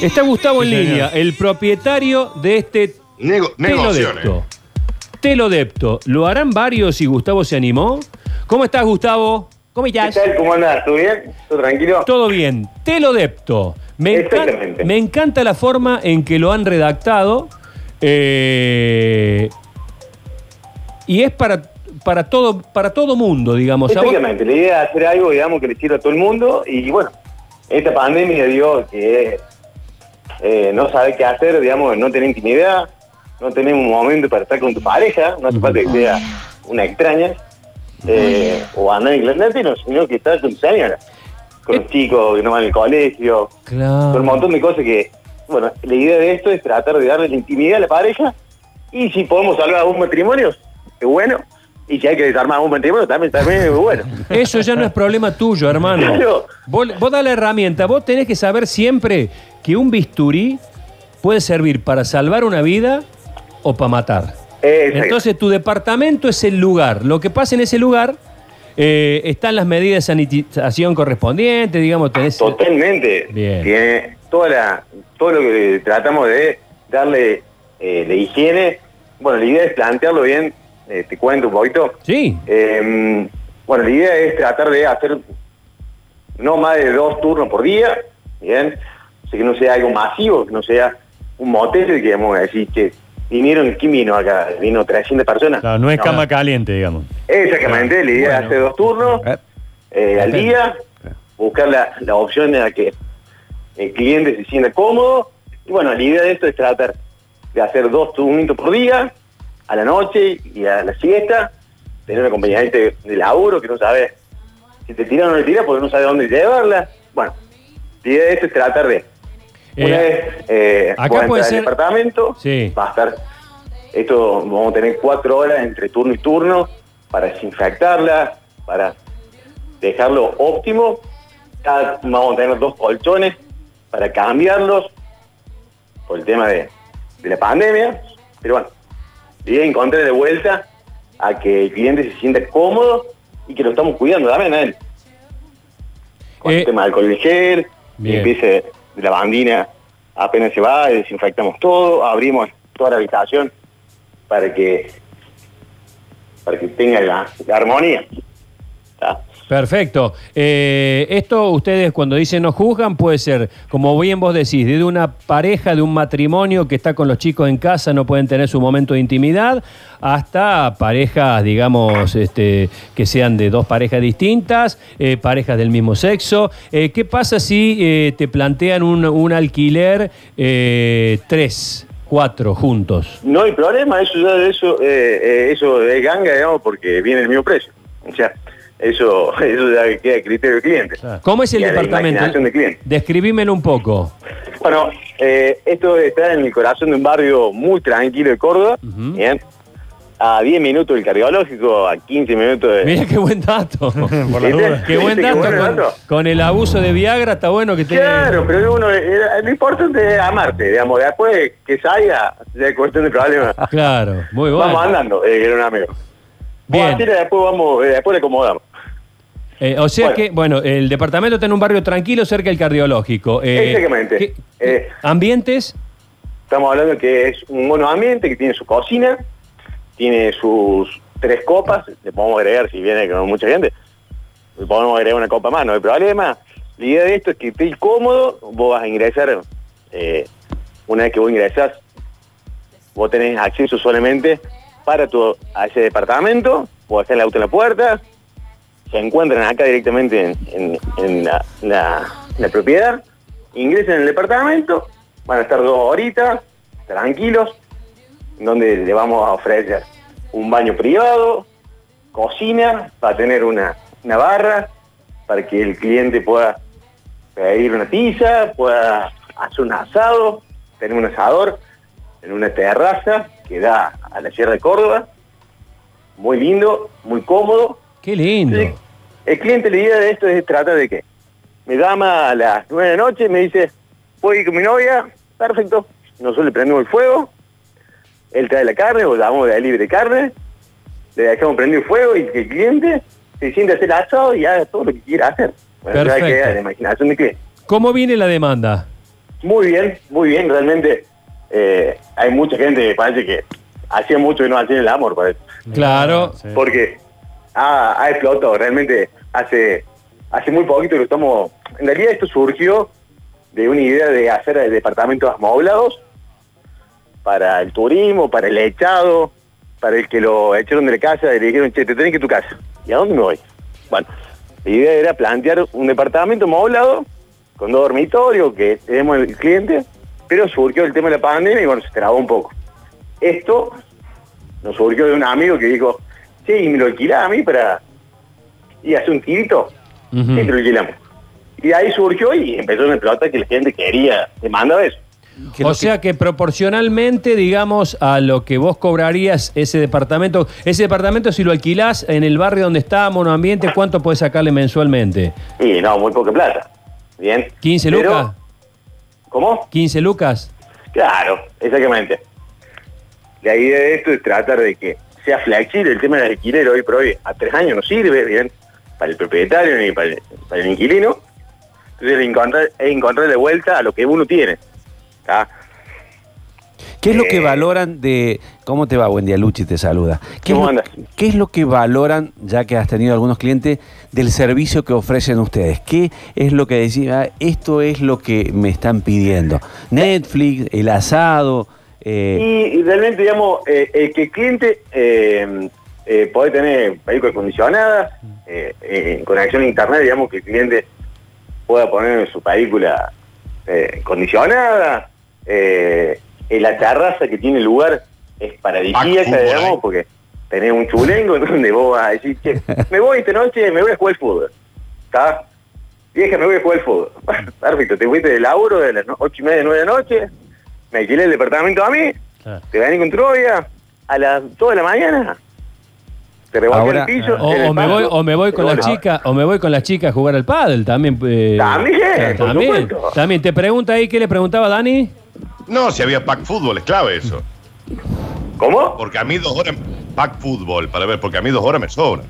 Está Gustavo en línea, el propietario de este Nego-. Telodepto. Telodepto. ¿Lo harán varios y Gustavo se animó? ¿Cómo estás, Gustavo? ¿Cómo ¿Qué estás? tal? ¿Cómo andas? ¿Todo bien? ¿Todo tranquilo? Todo bien. Telodepto. Me, encan- Exactamente. me encanta la forma en que lo han redactado. eh, y es para, para, todo, para todo mundo, digamos. Exactamente. La idea es hacer algo, digamos, que le sirva a todo el mundo. Y bueno, esta pandemia dio que eh, no saber qué hacer, digamos, no tener intimidad, no tener un momento para estar con tu pareja, no hace falta que sea una extraña, eh, o andar en clandestino, sino que estar con tu señora, con los chicos que no van al colegio, Claro. con un montón de cosas que, bueno, la idea de esto es tratar de darle la intimidad a la pareja y si podemos salvar a un matrimonio, es bueno. Y si hay que desarmar un matrimonio, también, también es bueno. Eso ya no es problema tuyo, hermano. Claro. Vos, vos da la herramienta. Vos tenés que saber siempre que un bisturí puede servir para salvar una vida o para matar. Exacto. Entonces tu departamento es el lugar. Lo que pasa en ese lugar eh, están las medidas de sanitización correspondientes, digamos, tenés... Totalmente. Bien. Tiene toda la, todo lo que tratamos de darle eh, de higiene. Bueno, la idea es plantearlo bien. Eh, te cuento un poquito. Sí, Eh, bueno, la idea es tratar de hacer no más de dos turnos por día, ¿bien? O sea, que no sea algo masivo, que no sea un motel que vamos a decir que vinieron, ¿quién vino acá? Vino 300 personas. Claro, no es cama caliente, digamos. Exactamente, la idea es Bueno. hacer dos turnos Eh, eh, al día, buscar la, la opción en la que el cliente se sienta cómodo. Y bueno, la idea de esto es tratar de hacer dos turnitos por día, a la noche y a la siesta, tener un acompañante de laburo que no sabe si te tira o no le tira porque no sabe dónde llevarla. Bueno, la idea de esto es tratar de, una Eh, vez eh, acá puede ser- departamento, Sí. va a estar, esto vamos a tener cuatro horas entre turno y turno para desinfectarla, para dejarlo óptimo. Cada- vamos a tener dos colchones para cambiarlos por el tema de, de la pandemia. Pero bueno, la es encontrar de vuelta a que el cliente se sienta cómodo y que lo estamos cuidando también a él. Con Eh, el tema del alcohol de gel, empiece de la bandina, apenas se va, desinfectamos todo, abrimos toda la habitación para que para que tenga la, la armonía. Perfecto. Eh, esto ustedes cuando dicen no juzgan puede ser, como bien vos decís, de una pareja, de un matrimonio que está con los chicos en casa, no pueden tener su momento de intimidad, hasta parejas, digamos, este, que sean de dos parejas distintas, eh, parejas del mismo sexo. Eh, ¿Qué pasa si eh, te plantean un, un alquiler eh, tres, cuatro juntos? No hay problema, eso ya eso, eso es ganga, digamos, porque viene el mismo precio. O sea, eso, eso ya queda a criterio del cliente. ¿Cómo es el Y a la departamento? cliente. Describímelo un poco. Bueno, eh, esto está en el corazón de un barrio muy tranquilo de Córdoba, bien, a 10 minutos del cardiológico, a 15 minutos de... Mira qué buen dato. Por la duda. Qué buen ¿Viste dato. bueno con, dato? con el abuso de Viagra está bueno que te. Claro, pero uno, lo importante es amarte, digamos, después que salga, ya es cuestión de problemas. Claro, muy bueno. Vamos andando, eh, que era un amigo. Bien. Bien. después vamos, eh, después le acomodamos. Eh, o sea Bueno. que, bueno, el departamento está en un barrio tranquilo cerca del cardiológico. Eh, Exactamente. ¿qué- Eh. ¿Ambientes? Estamos hablando que es un monoambiente que tiene su cocina, tiene sus tres copas, le podemos agregar si viene con mucha gente, le podemos agregar una copa más, no hay problema. La idea de esto es que estés cómodo, vos vas a ingresar, eh, una vez que vos ingresás, vos tenés acceso solamente para tu, a ese departamento, vos dejar el auto en la puerta, se encuentran acá directamente en, la, propiedad, ingresan en el departamento, van a estar dos horitas, tranquilos, donde le vamos a ofrecer un baño privado, cocina, va a tener una, una barra para que el cliente pueda pedir una pizza, pueda hacer un asado, tener un asador en una terraza que da a la Sierra de Córdoba, muy lindo, muy cómodo, Qué lindo. El cliente, la idea de esto es tratar de que me llama a las nueve de la noche, me dice, ¿puedo ir con mi novia? Perfecto. Nosotros le prendemos el fuego, él trae la carne, o damos de libre carne, le dejamos prender el fuego y que el cliente se siente a hacer asado y haga todo lo que quiera hacer. Bueno, Perfecto. queda la imaginación del cliente. ¿Cómo viene la demanda? Muy bien, muy bien, realmente eh, hay mucha gente que parece que hacía mucho y no hacía el amor, parece. Claro. Sí. Porque ha, explotado, realmente hace, hace muy poquito que estamos... En realidad esto surgió de una idea de hacer departamentos amoblados para el turismo, para el echado, para el que lo echaron de la casa y le dijeron, che, te tenés que tu casa. ¿Y a dónde me voy? Bueno, la idea era plantear un departamento amoblado con dos dormitorios que tenemos el cliente, pero surgió el tema de la pandemia y bueno, se trabó un poco. Esto nos surgió de un amigo que dijo, che, y me lo alquilás a mí para ir a hacer un tirito. Sí, te lo alquilamos. Y ahí surgió y empezó una pelota que la gente quería, demandaba eso. ¿Qué es O sea que proporcionalmente, digamos, a lo que vos cobrarías ese departamento, ese departamento si lo alquilás en el barrio donde está, monoambiente, ¿cuánto podés sacarle mensualmente? Y no, muy poca plata. Bien. ¿15 Pero- lucas? ¿Cómo? ¿15 lucas? Claro, exactamente. La idea de esto es tratar de que sea flexible el tema del alquiler hoy por hoy. A tres años no sirve, bien, para el propietario ni para el, para el inquilino. Entonces es encontrar, encontrarle vuelta a lo que uno tiene. ¿tá? ¿Qué es lo que Eh, valoran de... ¿Cómo te va? Buen día, Luchi, te saluda. ¿Qué, es ¿Cómo lo, andas? qué es lo que valoran, ya que has tenido algunos clientes, del servicio que ofrecen ustedes? ¿Qué es lo que decís? "Ah, esto es lo que me están pidiendo. Netflix, el asado... eh, Y, y realmente, digamos, eh, el que el cliente eh, eh, puede tener vehículo acondicionada, eh, eh, conexión a internet, digamos, que el cliente pueda poner su película eh, condicionada, eh, en la terraza que tiene lugar es paradisíaca, digamos, porque tenés un chulengo donde vos vas a decir, che, me voy esta noche, me voy a jugar al fútbol. ¿Está? Vieja, me voy a jugar al fútbol. Perfecto, te fuiste de laburo de las ocho y media, nueve de la noche, me alquilé el departamento a mí, Claro. te venís con Troya a las 2 de la mañana, te Ahora- el piso. O, el o me voy, o me voy con la chica, o me voy con la chica a jugar al pádel también. eh, También, claro, por también, supuesto. también. Te pregunta ahí, ¿qué le preguntaba Dani? No, si había pack fútbol, es clave eso. ¿Cómo? Porque a mí dos horas, pack fútbol, para ver, porque a mí dos horas me sobran.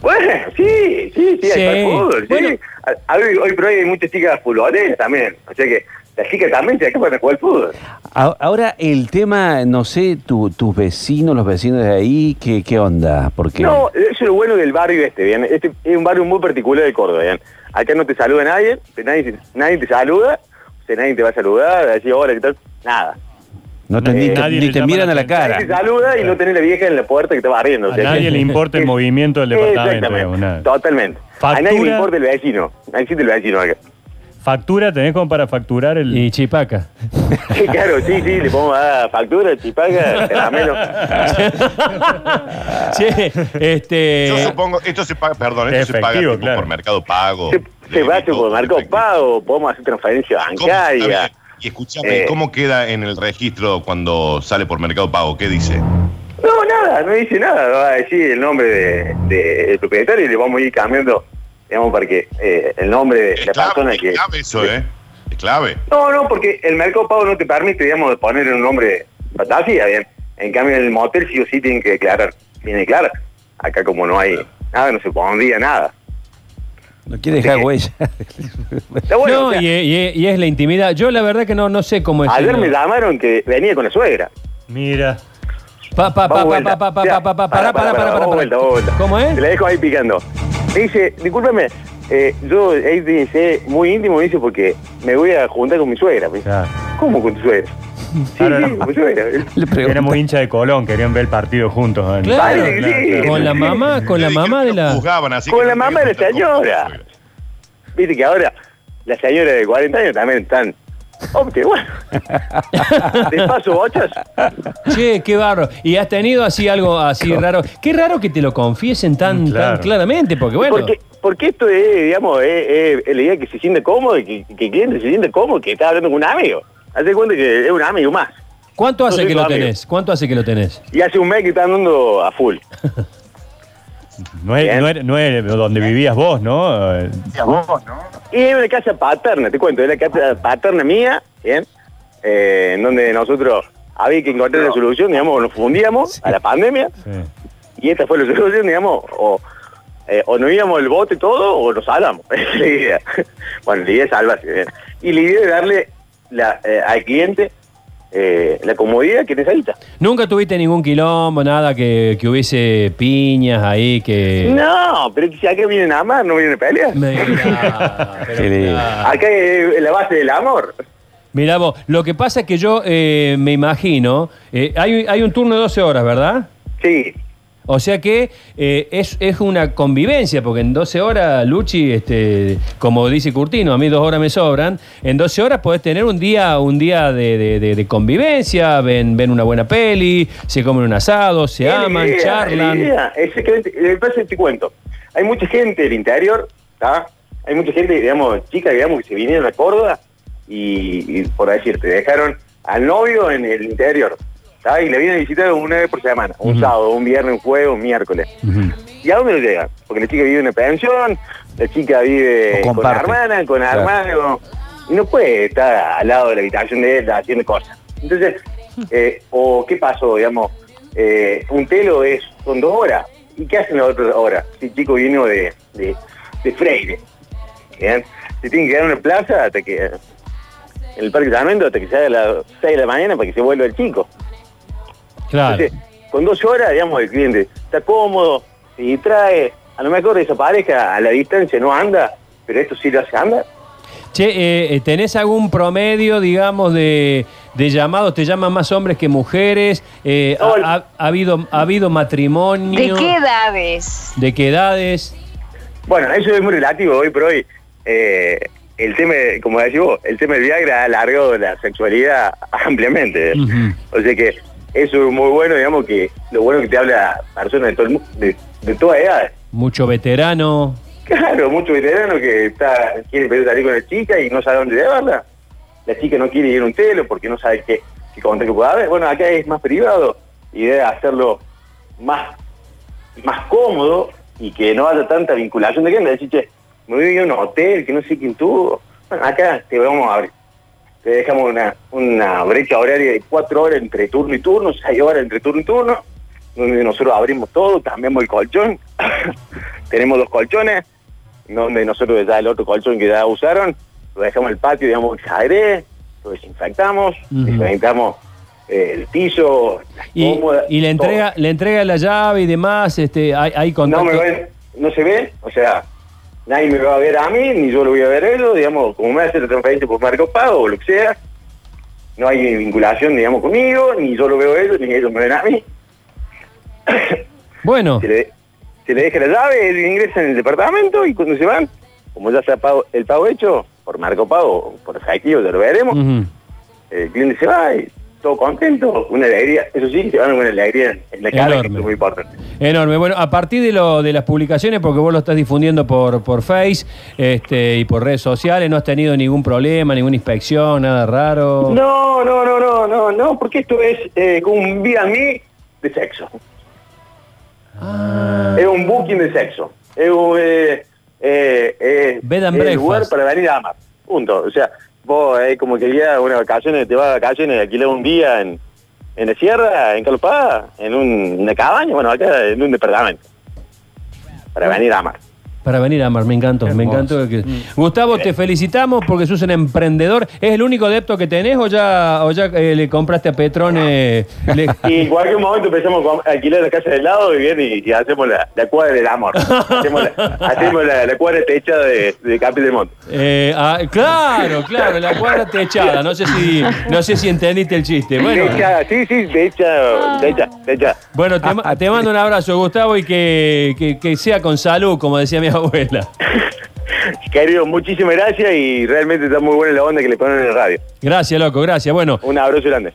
Bueno, sí, sí, sí, Sí. hay para fútbol, sí. Bueno. A- a- Hoy, hoy por hoy hay muchas chicas futboleras también, o sea que las chicas también se acaban de jugar al fútbol. ahora, el tema, no sé, tu- tus vecinos, los vecinos de ahí, ¿qué, qué onda? Porque... No, eso es lo bueno del barrio este, ¿bien? Este es un barrio muy particular de Córdoba, ¿bien? Acá no te saluda nadie, nadie, nadie te saluda, o sea, nadie te va a saludar, a decir hola, ¿qué tal? Nada. No te, Eh, ni te, nadie ni le te llama miran a la atención. Nadie te cara. saluda y no tenés la vieja en la puerta que te va riendo. o A nadie que- le importa el movimiento del departamento. Exactamente, digamos, totalmente. A nadie le Factura. importa el vecino, no existe el vecino acá. Factura, tenés como para facturar el. Y Chipaca. Sí, claro, sí, sí, le podemos dar factura, chipaga, caramelo. Che, este. Yo supongo, esto se paga, perdón, esto se paga Efectivo, tipo claro. por mercado pago. Se, se va por efectivo. Pago, podemos hacer transferencia bancaria. Y escúchame, Eh. ¿cómo queda en el registro cuando sale por mercado pago? ¿Qué dice? No, nada, no dice nada, va a decir el nombre de- de- del propietario y le vamos a ir cambiando, digamos, para que eh, el nombre de Es la clave, persona es que... clave eso, ¿eh? Es clave. No, no, porque el Mercado Pago no te permite, digamos, poner un nombre fantasía, bien. En cambio, en el motel sí o sí tienen que declarar, tienen que declarar. Acá como no hay nada, no se pondría nada. No quiere dejar Sí. huella. Está bueno, no, o sea, y, y- y es la intimidad. Yo la verdad que no, no sé cómo es. ayer me llamaron que venía con la suegra. Mira. Pa, pa, pa, Vamos pa, vuelta. pa, pa, Ya, pa, pa, pará, pará, pará, pará, vamos pará, vuelta, vamos vuelta. Me dice, discúlpeme, eh, yo ahí dice muy íntimo, me dice, porque me voy a juntar con mi suegra. Me dice, Claro. ¿Cómo con tu suegra? Sí, Claro, sí, no. con mi suegra. Le pregunto. Éramos hincha de Colón, querían ver el partido juntos. ¿no? Claro, sí. Con la mamá, con la mamá de la. Con la no mamá de la señora. Viste que ahora las señoras de 40 años también están. Qué bueno. De paso, bochas. Che, qué barro. Y has tenido así algo así raro. Qué raro que te lo confiesen tan, claro. tan claramente, porque bueno. Porque, porque esto es, digamos, es, es la idea que se siente cómodo y que, que el cliente se siente cómodo que está hablando con un amigo. Hace cuenta que es un amigo más. ¿Cuánto hace que lo amigo. tenés? ¿Cuánto hace que lo tenés? Y hace un mes que está andando a full. No es, no, es, no es donde vivías vos, ¿no? Y es una casa paterna, te cuento, es la casa paterna mía, ¿bien? Eh, en donde nosotros había que encontrar la solución, digamos, nos fundíamos a la pandemia sí. y esta fue la solución, digamos, o, eh, o nos íbamos el bote todo o nos salvamos, esa es la idea. Bueno, la idea es salvarse, ¿bien? Y la idea es darle la, eh, al cliente eh, la comodidad que necesita. ¿Nunca tuviste ningún quilombo, nada que, que hubiese piñas ahí que... No, pero si acá vienen a amar, no vienen a pelear. Pero. Acá es la base del amor. Mirá vos, lo que pasa es que yo eh, me imagino, eh, hay, hay un turno de 12 horas, ¿verdad? Sí, O sea que eh, es, es una convivencia, porque en 12 horas, Luchi, este, como dice Curtino, a mí dos horas me sobran, en 12 horas podés tener un día, un día de, de- de- de convivencia, ven, ven una buena peli, se comen un asado, se aman, idea, charlan. idea. Exactamente. Que te cuento. Hay mucha gente del interior, ¿tá? Hay mucha gente, digamos, chicas, digamos, que se vinieron a Córdoba y, y, por decirte, dejaron al novio en el interior, Y le vienen a visitar una vez por semana, un sábado, un viernes, un jueves, un miércoles. ¿Y a dónde lo llegan? Porque la chica vive en una pensión, la chica vive con comparte. hermana, con Claro. hermano, y no puede estar al lado de la habitación de él haciendo cosas. Entonces, eh, o qué pasó, digamos, eh, un telo es son dos horas. ¿Y qué hacen las otras horas? Si el chico vino de, de, de Freire, ¿bien? Se tiene que quedar en una plaza hasta que en el parque de hasta que se haga las 6 de la mañana para que se vuelva el chico. Claro. Entonces, con 12 horas, digamos, el cliente está cómodo, se distrae, a lo mejor esa pareja a la distancia no anda, pero esto sí lo hace andar. Che, eh, eh, ¿tenés algún promedio, digamos, de, de llamados? ¿Te llaman más hombres que mujeres? Eh, ha, No, ha- ha habido, ¿Ha habido matrimonio? ¿De qué edades? ¿De qué edades? Bueno, eso es muy relativo hoy por hoy. Eh, el tema, como decís vos, el tema del Viagra ha alargado la sexualidad ampliamente. O sea que eso es muy bueno, digamos que lo bueno que te habla personas de todo el de, de todas edades. Mucho veterano. Claro, mucho veterano que está quiere empezar a salir con la chica y no sabe dónde llevarla. La chica no quiere ir a un telo porque no sabe qué, qué contacto puede haber. Bueno, acá es más privado y debe hacerlo más, más cómodo y que no haya tanta vinculación de gente. Decir, che, me voy a ir a un hotel que no sé quién tuvo. Bueno, acá te vamos a abrir. Te dejamos una, una brecha horaria de cuatro horas entre turno y turno, seis horas entre turno y turno, donde nosotros abrimos todo, cambiamos el colchón. Tenemos dos colchones, donde nosotros ya el otro colchón que ya usaron, lo dejamos en el patio, digamos, que agrede, lo desinfectamos, desinfectamos eh, el piso, Y, cómodas, y le todo. entrega, le entrega la llave y demás, este, hay, hay No contacto. me ven, no se ve, o sea, nadie me va a ver a mí, ni yo lo voy a ver a ellos, digamos, como me hace la transferencia por Marco Pago o lo que sea, no hay vinculación, digamos, conmigo, ni yo lo veo a ellos, ni ellos me ven a mí. Bueno, se le, se le deja la llave, ellos ingresan en el departamento y cuando se van, como ya está pago- el pago hecho, por Marco Pago, por efectivo, ya lo veremos, el cliente se va y todo contento, una alegría, eso sí, se van con una alegría en la cara, que es muy importante. Enorme. Bueno, a partir de, lo, de las publicaciones, porque vos lo estás difundiendo por, por Face este, y por redes sociales, no has tenido ningún problema, ninguna inspección, nada raro. No, no, no, no, no, no, porque esto es eh, como un vía mí de sexo. Ah. Es un booking de sexo. Es un eh, eh, eh, Bed and es el lugar para venir a amar. Punto. O sea, vos es como que ya una vacaciones, te vas de vacaciones, alquilas un día en, en la sierra, en Calopá, en un- una cabaña, bueno, acá en un departamento. Para venir a amar. Para venir a amar, me encantó, me encantó. que- Gustavo, te felicitamos porque sos un emprendedor. ¿Es el único adepto que tenés o ya, o ya eh, le compraste a Petrone? le- Y en cualquier momento empezamos a alquilar la casa del lado y bien y, y hacemos la, la cuadra del amor. hacemos la, hacemos la, la cuadra techada de, de Capil del Monte. Eh, ah, claro, claro, la cuadra techada. No sé si, no sé si entendiste el chiste. Bueno, Techada, sí, sí, techa, techa, techa. bueno te, ma- te mando un abrazo, Gustavo, y que, que- que sea con salud, como decía mi abuela. Querido, muchísimas gracias y realmente está muy buena la onda que le ponen en el radio. Gracias, loco, gracias. Bueno, Un abrazo grande.